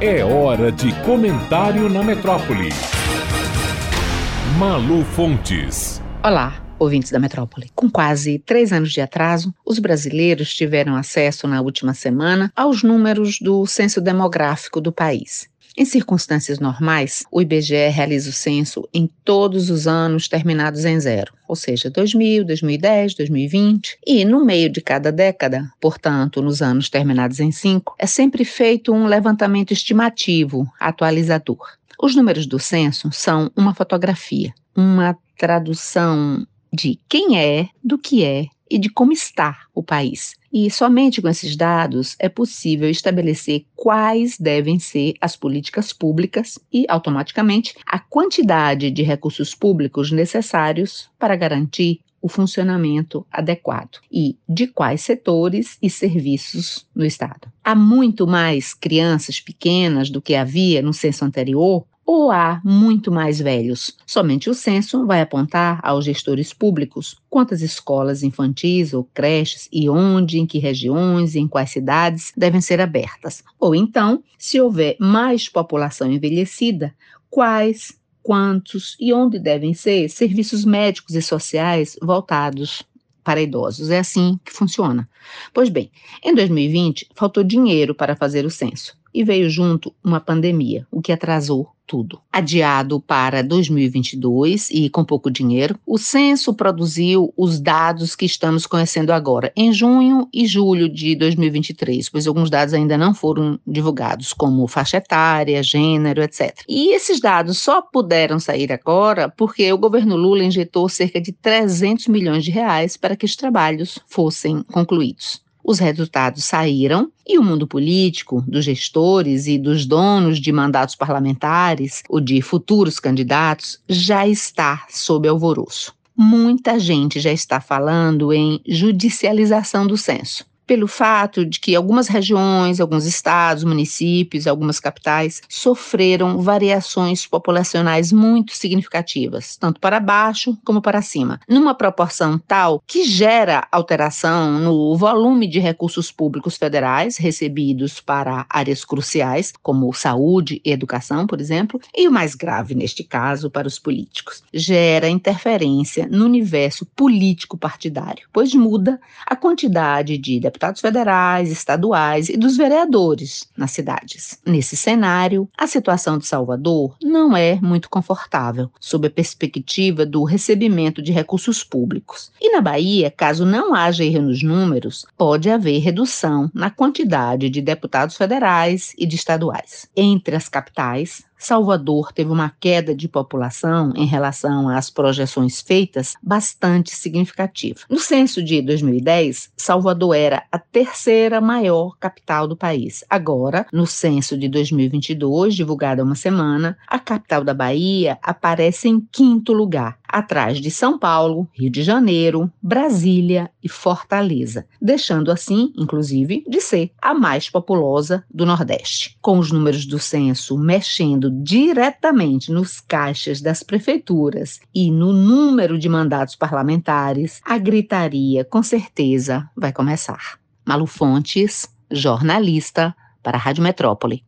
É hora de comentário na metrópole. Malu Fontes. Olá, ouvintes da metrópole. Com quase três anos de atraso, os brasileiros tiveram acesso na última semana aos números do censo demográfico do país. Em circunstâncias normais, o IBGE realiza o censo em todos os anos terminados em zero, ou seja, 2000, 2010, 2020, e no meio de cada década, portanto, nos anos terminados em cinco, é sempre feito um levantamento estimativo atualizador. Os números do censo são uma fotografia, uma tradução de quem é, do que é e de como está o país. E somente com esses dados é possível estabelecer quais devem ser as políticas públicas e, automaticamente, a quantidade de recursos públicos necessários para garantir o funcionamento adequado e de quais setores e serviços no Estado. Há muito mais crianças pequenas do que havia no censo anterior, ou há muito mais velhos? Somente o censo vai apontar aos gestores públicos quantas escolas infantis ou creches e onde, em que regiões e em quais cidades devem ser abertas. Ou então, se houver mais população envelhecida, quais, quantos e onde devem ser serviços médicos e sociais voltados para idosos. É assim que funciona. Pois bem, em 2020 faltou dinheiro para fazer o censo e veio junto uma pandemia, o que atrasou tudo. Adiado para 2022 e com pouco dinheiro, o censo produziu os dados que estamos conhecendo agora, em junho e julho de 2023, pois alguns dados ainda não foram divulgados, como faixa etária, gênero, etc. E esses dados só puderam sair agora porque o governo Lula injetou cerca de 300 milhões de reais para que os trabalhos fossem concluídos. Os resultados saíram e o mundo político, dos gestores e dos donos de mandatos parlamentares ou de futuros candidatos já está sob alvoroço. Muita gente já está falando em judicialização do censo pelo fato de que algumas regiões, alguns estados, municípios, algumas capitais sofreram variações populacionais muito significativas, tanto para baixo como para cima, numa proporção tal que gera alteração no volume de recursos públicos federais recebidos para áreas cruciais, como saúde e educação, por exemplo, e o mais grave neste caso para os políticos, gera interferência no universo político partidário, pois muda a quantidade de deputados federais, estaduais e dos vereadores nas cidades. Nesse cenário, a situação de Salvador não é muito confortável, sob a perspectiva do recebimento de recursos públicos. E na Bahia, caso não haja erro nos números, pode haver redução na quantidade de deputados federais e de estaduais. Entre as capitais, Salvador teve uma queda de população em relação às projeções feitas bastante significativa. No censo de 2010, Salvador era a terceira maior capital do país. Agora, no censo de 2022, divulgado há uma semana, a capital da Bahia aparece em quinto lugar, atrás de São Paulo, Rio de Janeiro, Brasília e Fortaleza, deixando assim, inclusive, de ser a mais populosa do Nordeste. Com os números do censo mexendo diretamente nos caixas das prefeituras e no número de mandatos parlamentares, a gritaria com certeza vai começar. Malu Fontes, jornalista para a Rádio Metrópole.